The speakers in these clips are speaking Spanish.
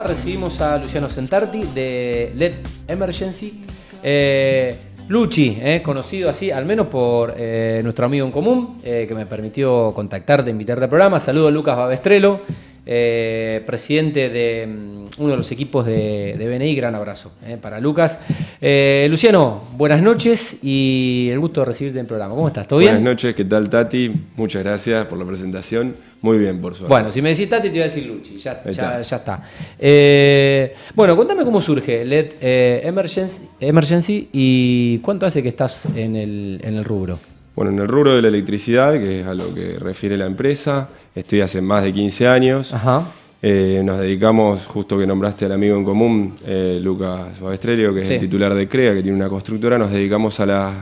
Recibimos a Luciano Sentarti de LED Emergency. Eh, eh, conocido así, al menos por eh, nuestro amigo en común, eh, que me permitió contactarte, invitarte al programa. Saludo a Lucas Babestrelo, eh, presidente de mm, uno de los equipos de, de BNI. Gran abrazo eh, para Lucas. Eh, Luciano, buenas noches y el gusto de recibirte en el programa. ¿Cómo estás? ¿Todo bien? Buenas noches, ¿qué tal Tati? Muchas gracias por la presentación. Muy bien, por suerte. Bueno, si me decís Tati, te voy a decir Luchi. Ya, está. ya está. Eh, bueno, contame cómo surge LED eh, Emergency, Emergency y cuánto hace que estás en el, en el rubro. Bueno, en el rubro de la electricidad, que es a lo que refiere la empresa, estoy hace más de 15 años. Ajá. Eh, nos dedicamos, justo que nombraste al amigo en común, eh, Lucas Babestrelio, que es Sí. el titular de CREA, que tiene una constructora, nos dedicamos a las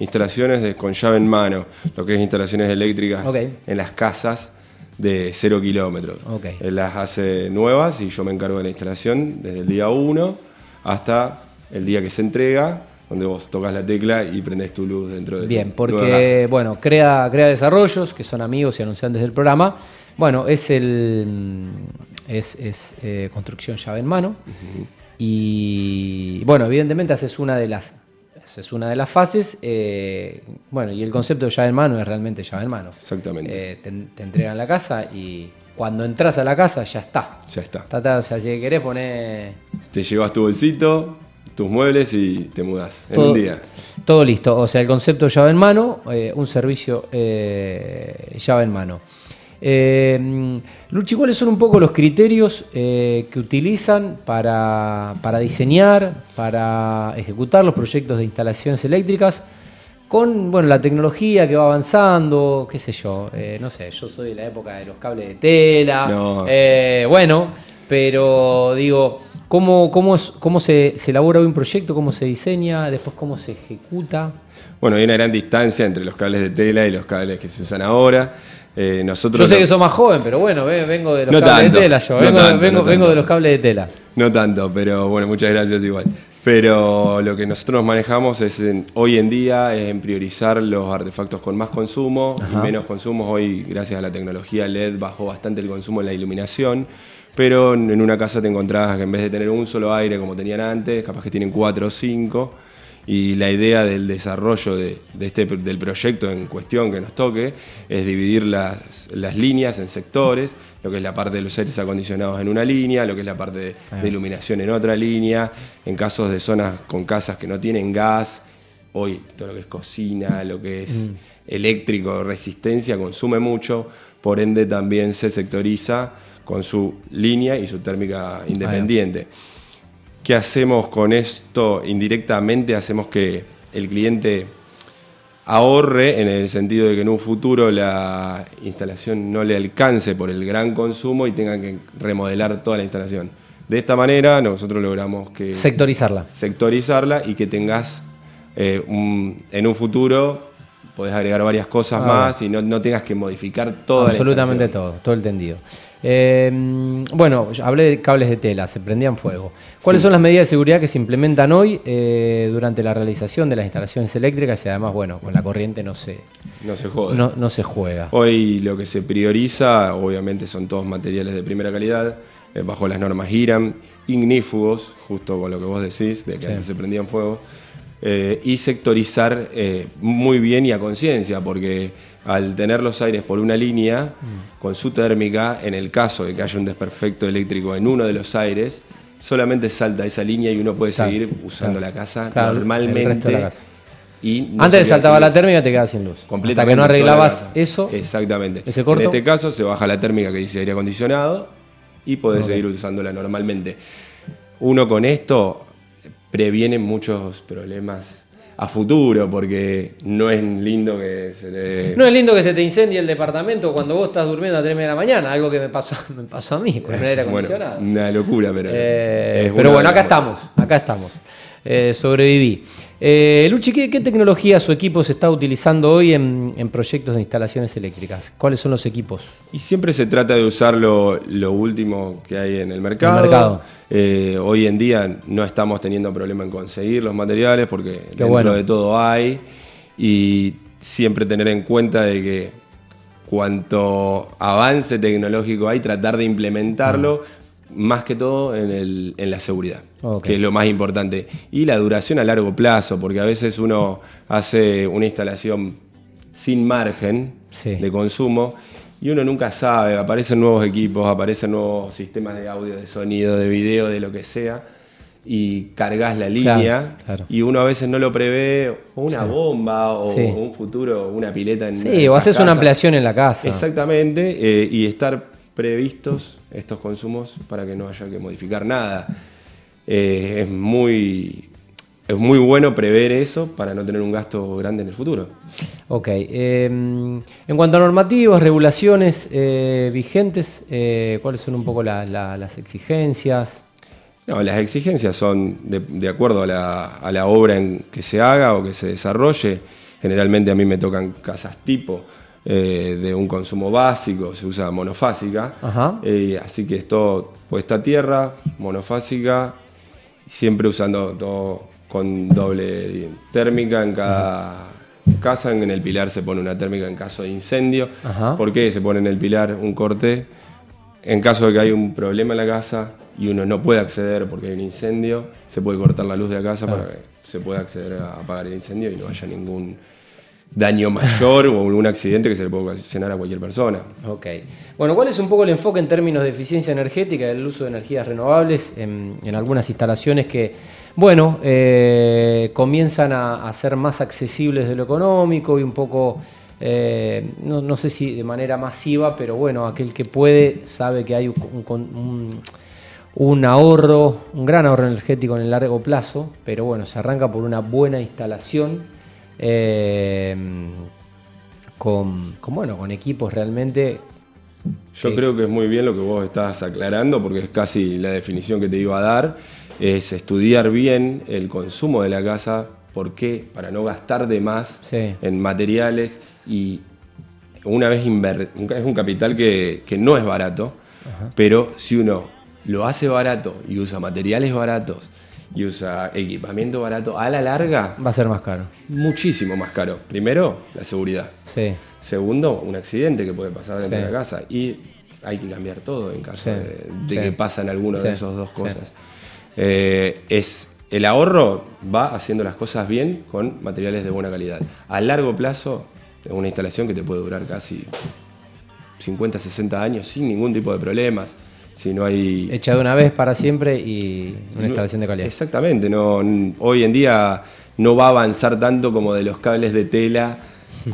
instalaciones de, con llave en mano, lo que es instalaciones eléctricas en las casas de cero kilómetros. Ok. Él las hace nuevas y yo me encargo de la instalación desde el día 1 hasta el día que se entrega, donde vos tocas la tecla y prendes tu luz dentro de Bien, tu porque, bueno, crea, crea desarrollos, que son amigos y anunciantes del programa. Bueno, es el mm, es, es, eh, construcción llave en mano. Y bueno, evidentemente haces una de las haces una de las fases. eh, bueno, y el concepto de llave en mano es realmente llave en mano. Exactamente. Eh, te, te entregan la casa y cuando entras a la casa ya está. Ya está. Está, está, o sea, si querés poner Te llevas tu bolsito, tus muebles y te mudas en un día. todo listo. O sea, el concepto llave en mano, eh, un servicio eh, llave en mano. Eh, Luchi, ¿cuáles son un poco los criterios eh, que utilizan para, para diseñar, para ejecutar los proyectos de instalaciones eléctricas? Con bueno, la tecnología que va avanzando, qué sé yo, eh, no sé, yo soy de la época de los cables de tela, No. eh, bueno, pero digo, ¿cómo, cómo, es- cómo se, se elabora un proyecto, cómo se diseña, después cómo se ejecuta? Bueno, hay una gran distancia entre los cables de tela y los cables que se usan ahora. Eh, nosotros Yo sé que sos más joven, pero bueno, ve- vengo de los No cables tanto, de tela yo, no vengo, tanto, vengo- no vengo tanto. de los cables de tela. No tanto, pero bueno, muchas gracias igual. Pero lo que nosotros manejamos es en- hoy en día es en priorizar los artefactos con más consumo y menos consumo. Hoy, gracias a la tecnología LED, bajó bastante el consumo en la iluminación. Pero en una casa te encontrás que en vez de tener un solo aire como tenían antes, capaz que tienen cuatro o cinco. Y la idea del desarrollo de, de este, del proyecto en cuestión que nos toque es dividir las, las líneas en sectores, lo que es la parte de los aires acondicionados en una línea, lo que es la parte de, de iluminación en otra línea, en casos de zonas con casas que no tienen gas, hoy todo lo que es cocina, lo que es eléctrico, resistencia, consume mucho, por ende también se sectoriza con su línea y su térmica independiente. ¿Qué hacemos con esto? Indirectamente hacemos que el cliente ahorre en el sentido de que en un futuro la instalación no le alcance por el gran consumo y tenga que remodelar toda la instalación. De esta manera nosotros logramos que Sectorizarla. sectorizarla y que tengas eh, un- en un futuro podés agregar varias cosas Ah, más y no, no tengas que modificar toda Absolutamente la todo, todo el tendido. Eh, bueno, hablé de cables de tela, se prendían fuego. ¿Cuáles son las medidas de seguridad que se implementan hoy eh, durante la realización de las instalaciones eléctricas? Y además, bueno, con la corriente no se, No se jode. no, no se juega. Hoy lo que se prioriza, obviamente, son todos materiales de primera calidad, eh, bajo las normas IRAM, ignífugos, justo con lo que vos decís, de que Sí. antes se prendían fuego, eh, y sectorizar muy bien y a conciencia, porque al tener los aires por una línea, Mm. con su térmica, en el caso de que haya un desperfecto eléctrico en uno de los aires, solamente salta esa línea y uno puede Claro, seguir usando claro. la casa Claro, el normalmente. resto de la casa. y no Antes saltaba la térmica te quedabas sin luz. Hasta Completamente que no arreglabas eso. Exactamente. ese corto. En este caso se baja la térmica que dice aire acondicionado y podés Ok. seguir usándola normalmente. Uno con esto previene muchos problemas a futuro porque no es lindo que se te... No es lindo que se te incendie el departamento cuando vos estás durmiendo a 3 de la mañana, algo que me pasó, me pasó a mí con el aire bueno, acondicionado. una locura, pero... Eh, pero bueno, acá estamos, acá estamos. Eh, sobreviví. Eh, Luchi, ¿qué, qué tecnología su equipo se está utilizando hoy en, en proyectos de instalaciones eléctricas? ¿Cuáles son los equipos? Y siempre se trata de usar lo, lo último que hay en el mercado. El mercado. Eh, hoy en día no estamos teniendo problema en conseguir los materiales porque dentro bueno. de todo hay. Y siempre tener en cuenta de que cuanto avance tecnológico hay, tratar de implementarlo más que todo en, el- en la seguridad, que es lo más importante. Y la duración a largo plazo, porque a veces uno hace una instalación sin margen Sí. de consumo y uno nunca sabe, aparecen nuevos equipos, aparecen nuevos sistemas de audio, de sonido, de video, de lo que sea, y cargas la línea claro. y uno a veces no lo prevé, o una bomba, o Sí. un futuro, una pileta en Sí, o haces una ampliación en la casa. Exactamente, eh, y estar previstos estos consumos para que no haya que modificar nada. Eh, es, muy, es muy bueno prever eso para no tener un gasto grande en el futuro. Ok. eh, en cuanto a normativas, regulaciones eh, vigentes, eh, ¿cuáles son un poco la- la- las exigencias? No, las exigencias son de, de acuerdo a la, a la obra en que se haga o que se desarrolle. Generalmente a mí me tocan casas tipo eh, de un consumo básico, se usa monofásica. Ajá. Eh, así que es todo puesta a tierra, monofásica, siempre usando todo con doble térmica en cada casa. En el pilar se pone una térmica en caso de incendio. Ajá. ¿Por qué se pone en el pilar un corte? En caso de que hay un problema en la casa y uno no puede acceder porque hay un incendio, se puede cortar la luz de la casa para que se pueda acceder a apagar el incendio y no haya ningún daño mayor o algún accidente que se le pueda ocasionar a cualquier persona. Ok. Bueno, ¿cuál es un poco el enfoque en términos de eficiencia energética y el uso de energías renovables en, algunas instalaciones que, bueno, eh, comienzan a, ser más accesibles de lo económico y un poco, eh, no, sé si de manera masiva, pero bueno, aquel que puede sabe que hay un, un- un- un ahorro, un gran ahorro energético en el largo plazo, pero bueno, se arranca por una buena instalación. Eh, con, con, bueno, con equipos realmente. Yo creo que es muy bien lo que vos estás aclarando, porque es casi la definición que te iba a dar, es estudiar bien el consumo de la casa, ¿por qué? Para no gastar de más Sí. en materiales y una vez inver- es un capital que, que no es barato, pero si uno lo hace barato y usa materiales baratos y usa equipamiento barato, a la larga, Va a ser más caro. muchísimo más caro. Primero, la seguridad. Sí. Segundo, un accidente que puede pasar dentro Sí. de la casa. Y hay que cambiar todo en caso Sí. de, de Sí. que pasan alguna de esas dos cosas. Eh, es, el ahorro va haciendo las cosas bien con materiales de buena calidad. A largo plazo, es una instalación que te puede durar casi 50, 60 años sin ningún tipo de problemas. Si no hay Hecha de una vez para siempre y una instalación de calidad. Exactamente, no, hoy en día no va a avanzar tanto como de los cables de tela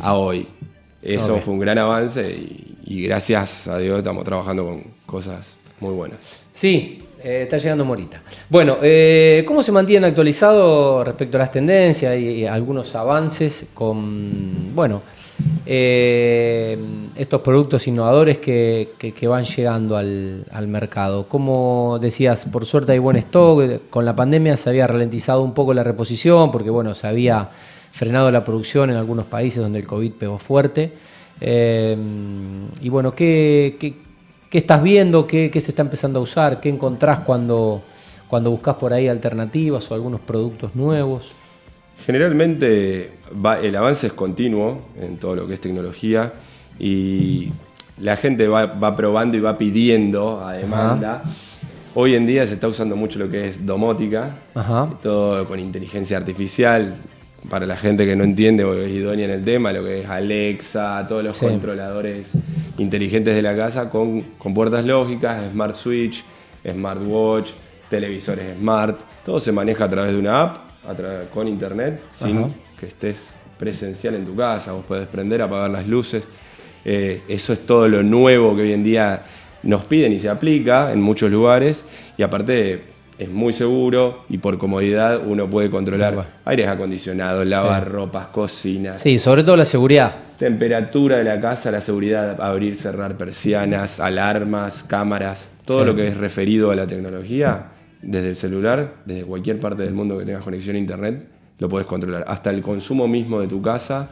a hoy. Eso fue un gran avance y, y gracias a Dios estamos trabajando con cosas muy buenas. Sí, eh, está llegando Morita. Bueno, eh, ¿cómo se mantienen actualizados respecto a las tendencias y, y algunos avances con, bueno, eh, estos productos innovadores que, van llegando al, mercado? Como decías, por suerte hay buen stock, con la pandemia se había ralentizado un poco la reposición porque, bueno, se había frenado la producción en algunos países donde el COVID pegó fuerte. Eh, y bueno, ¿qué, estás viendo? ¿Qué, qué se está empezando a usar? ¿Qué encontrás cuando, cuando buscas por ahí alternativas o algunos productos nuevos? Generalmente va- el avance es continuo en todo lo que es tecnología y la gente va, va probando y va pidiendo a demanda. Hoy en día se está usando mucho lo que es domótica, Ajá. todo con inteligencia artificial. Para la gente que no entiende o es idónea en el tema, lo que es Alexa, todos los Sí. controladores inteligentes de la casa con, con puertas lógicas, Smart Switch, Smartwatch, televisores Smart. Todo se maneja a través de una app, con internet, sin Ajá. que estés presencial en tu casa. Vos podés prender, apagar las luces. Eh, eso es todo lo nuevo que hoy en día nos piden y se aplica en muchos lugares. Y aparte es muy seguro y por comodidad uno puede controlar cual. aires acondicionados, lavar ropas, cocinas, Sí, sobre todo la seguridad. temperatura de la casa, la seguridad, abrir, cerrar persianas, alarmas, cámaras, todo Sí. lo que es referido a la tecnología, desde el celular, desde cualquier parte del mundo que tengas conexión a internet, lo puedes controlar. Hasta el consumo mismo de tu casa,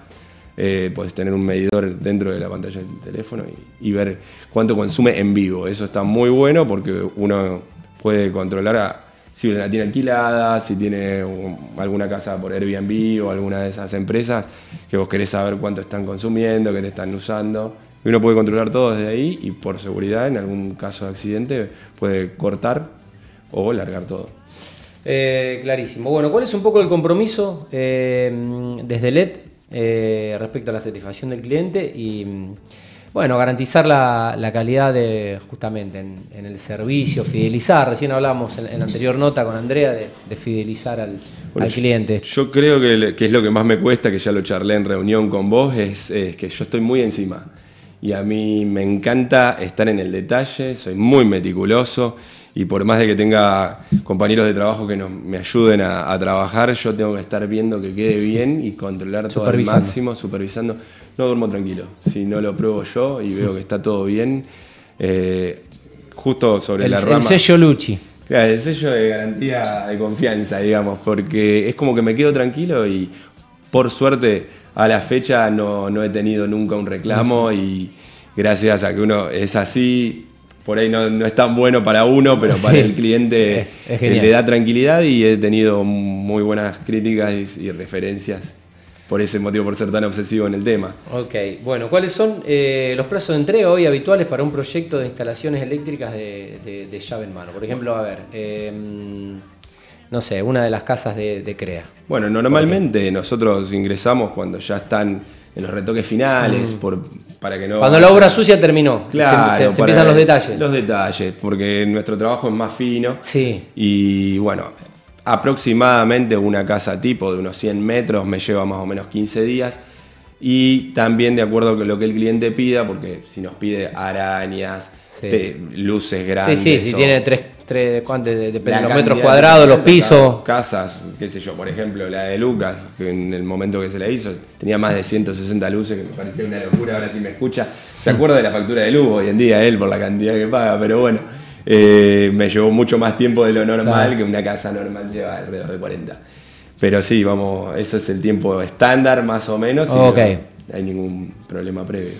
eh, puedes tener un medidor dentro de la pantalla del teléfono y, ver cuánto consume en vivo. Eso está muy bueno porque uno puede controlar si la tiene alquilada, si tiene un- alguna casa por Airbnb o alguna de esas empresas que vos querés saber cuánto están consumiendo, qué te están usando. uno puede controlar todo desde ahí y por seguridad, en algún caso de accidente, puede cortar o largar todo. Eh, clarísimo. Bueno, ¿cuál es un poco el compromiso eh, desde LED eh, respecto a la satisfacción del cliente y, bueno, garantizar la, calidad de, justamente en, el servicio, fidelizar? Recién hablamos en, la anterior nota con Andrea de, fidelizar al, cliente. Yo, creo que, es lo que más me cuesta, que ya lo charlé en reunión con vos, es que yo estoy muy encima y a mí me encanta estar en el detalle, soy muy meticuloso y por más de que tenga compañeros de trabajo que me ayuden a, trabajar, yo tengo que estar viendo que quede bien y controlar todo al máximo, supervisando. No duermo tranquilo, si no lo pruebo yo y veo que está todo bien. Eh, justo sobre la rama. El sello Luchi. el sello de garantía de confianza, digamos, porque es como que me quedo tranquilo y por suerte a la fecha no, he tenido nunca un reclamo y gracias a que uno es así, por ahí no, es tan bueno para uno, pero para el cliente le da tranquilidad y he tenido muy buenas críticas y, referencias por ese motivo, por ser tan obsesivo en el tema. Ok, bueno, ¿cuáles son eh, los plazos de entrega hoy habituales para un proyecto de instalaciones eléctricas de, llave en mano? Por ejemplo, a ver, em, no sé, una de las casas de, CREA. Bueno, normalmente nosotros ingresamos cuando ya están en los retoques finales, mm. por, para que no... Cuando la obra sucia terminó, claro, se, empiezan los detalles. Los detalles, porque nuestro trabajo es más fino. Sí. Y bueno, aproximadamente una casa tipo de unos 100 metros me lleva más o menos 15 días. Y también de acuerdo con lo que el cliente pida, porque si nos pide arañas, luces grandes. Sí, sí, si tiene tres ¿cuánto? Depende de los metros cuadrados, los pisos. Casas, qué sé yo, por ejemplo, la de Lucas, que en el momento que se la hizo tenía más de 160 luces, que me parecía una locura, ahora sí me escucha. Se acuerda de la factura de luz hoy en día él por la cantidad que paga, pero bueno, eh, me llevó mucho más tiempo de lo normal que una casa normal lleva alrededor de 40. Pero sí, vamos, ese es el tiempo estándar más o menos y no hay ningún problema previo.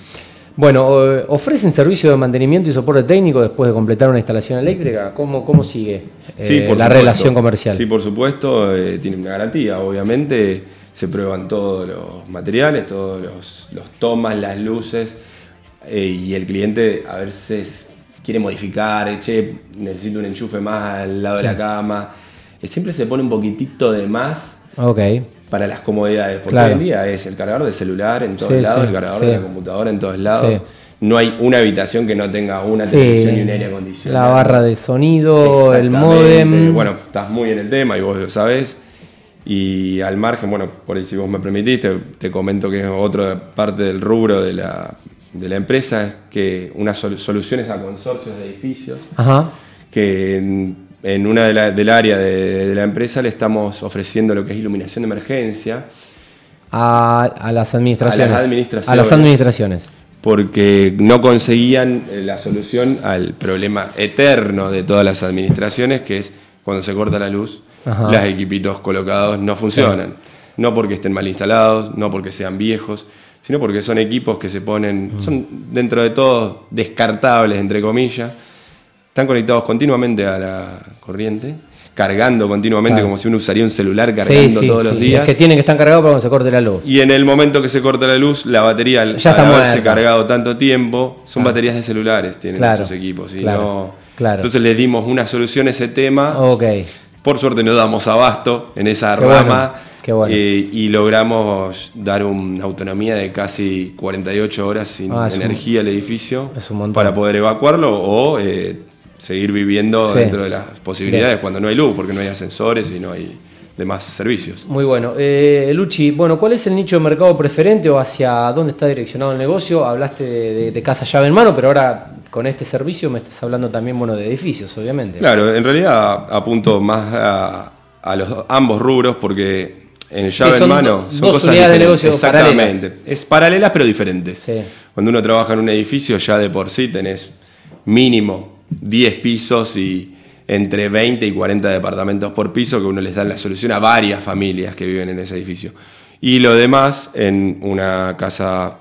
Bueno, ¿ofrecen servicio de mantenimiento y soporte técnico después de completar una instalación eléctrica? ¿Cómo, cómo sigue eh, la relación comercial? Sí, por supuesto, eh, tiene una garantía. Obviamente se prueban todos los materiales, todos los, tomas, las luces, eh, y el cliente a veces quiere modificar, che, necesito un enchufe más al lado de la cama. siempre se pone un poquitito de más. Okay para las comodidades, porque hoy en día es el cargador de celular en todos lados, el cargador de la computadora en todos lados. No hay una habitación que no tenga una televisión y un aire acondicionado. La barra de sonido, el modem. Bueno, estás muy en el tema y vos lo sabés. Y al margen, bueno, por ahí si vos me permitiste, te comento que es otra parte del rubro de la, de la empresa, es que unas soluciones a consorcios de edificios, Ajá. que en una de del área de, la empresa le estamos ofreciendo lo que es iluminación de emergencia. A, las administraciones. A las administraciones. A las administraciones. Porque no conseguían eh, la solución al problema eterno de todas las administraciones, que es cuando se corta la luz, los equipitos colocados no funcionan. No porque estén mal instalados, no porque sean viejos, sino porque son equipos que se ponen, son dentro de todo descartables, entre comillas están conectados continuamente a la corriente, cargando continuamente como si uno usaría un celular cargando todos los días. Es que tienen que estar cargados para cuando se corte la luz. Y en el momento que se corta la luz, la batería, ya al haberse cargado tanto tiempo, son baterías de celulares, tienen esos equipos. Y no, Entonces le dimos una solución a ese tema. Okay. Por suerte no damos abasto en esa rama. Eh, y logramos dar una autonomía de casi 48 horas sin ah, energía al edificio para poder evacuarlo o eh, seguir viviendo dentro de las posibilidades cuando no hay luz, porque no hay ascensores y no hay demás servicios. Muy bueno. Eh, Luchi, bueno, ¿cuál es el nicho de mercado preferente o hacia dónde está direccionado el negocio? Hablaste de, casa llave en mano, pero ahora con este servicio me estás hablando también bueno, de edificios, obviamente. Claro, en realidad apunto más a, los ambos rubros porque en llave en mano son cosas de negocio Exactamente. Es paralelas pero diferentes. Cuando uno trabaja en un edificio ya de por sí tenés mínimo 10 pisos y entre 20 y 40 departamentos por piso que uno les da la solución a varias familias que viven en ese edificio. Y lo demás en una casa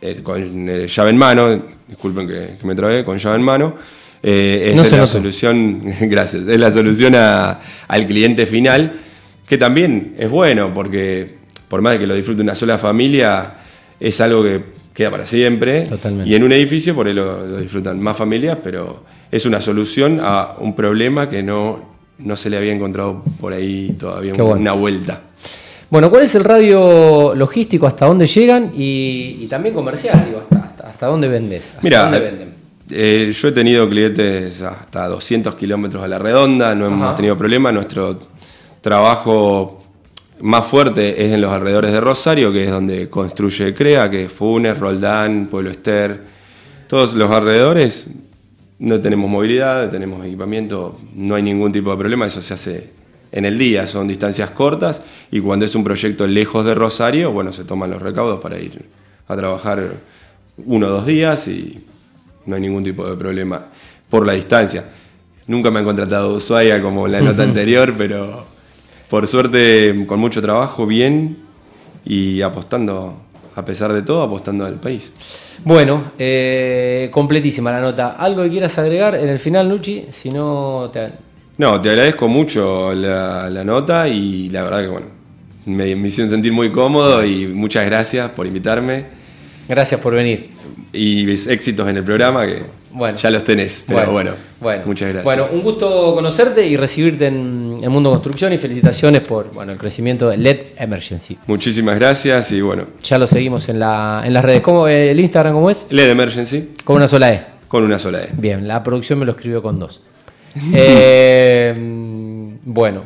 eh, con eh, llave en mano, disculpen que, me trabé, con llave en mano, eh, es la solución, gracias, es la solución al cliente final, que también es bueno porque por más de que lo disfrute una sola familia, es algo que queda para siempre. Totalmente. Y en un edificio por ahí lo, lo disfrutan más familias, pero es una solución a un problema que no, no se le había encontrado por ahí todavía Qué una, bueno. vuelta. Bueno, ¿cuál es el radio logístico? ¿Hasta dónde llegan? Y, y también comercial, digo, ¿hasta, hasta, hasta dónde vendes? ¿Hasta Mira, dónde venden? eh, yo he tenido clientes hasta 200 kilómetros a la redonda, no Ajá. hemos tenido problema. Nuestro trabajo más fuerte es en los alrededores de Rosario, que es donde construye CREA, que es Funes, Roldán, Pueblo Ester. Todos los alrededores no tenemos movilidad, tenemos equipamiento, no hay ningún tipo de problema, eso se hace en el día, son distancias cortas y cuando es un proyecto lejos de Rosario, bueno, se toman los recaudos para ir a trabajar uno o dos días y no hay ningún tipo de problema por la distancia. Nunca me han contratado Ushuaia como la nota anterior, pero por suerte con mucho trabajo, bien y apostando, a pesar de todo, apostando al país. Bueno, eh, completísima la nota. ¿Algo que quieras agregar en el final, Luchi? Si no, te... No, te agradezco mucho la, la nota y la verdad que bueno, me, me hicieron sentir muy cómodo y muchas gracias por invitarme gracias por venir. Y éxitos en el programa que Bueno. ya los tenés, pero bueno, bueno. muchas gracias. Bueno, un gusto conocerte y recibirte en el Mundo Construcción y felicitaciones por bueno, el crecimiento de LED Emergency. Muchísimas gracias y bueno, Ya lo seguimos en, la, en las redes. ¿Cómo, eh, ¿El Instagram cómo es? LED Emergency Con una sola E. con una sola E. Bien, la producción me lo escribió con dos. Eh, bueno,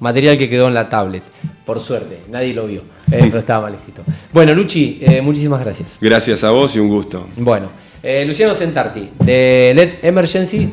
material que quedó en la tablet. Por suerte, nadie lo vio. Eh, pero estaba mal escrito. Bueno, Luchi, eh, muchísimas gracias. Gracias a vos y un gusto. Bueno, eh, Luciano Sentarti, de LED Emergency,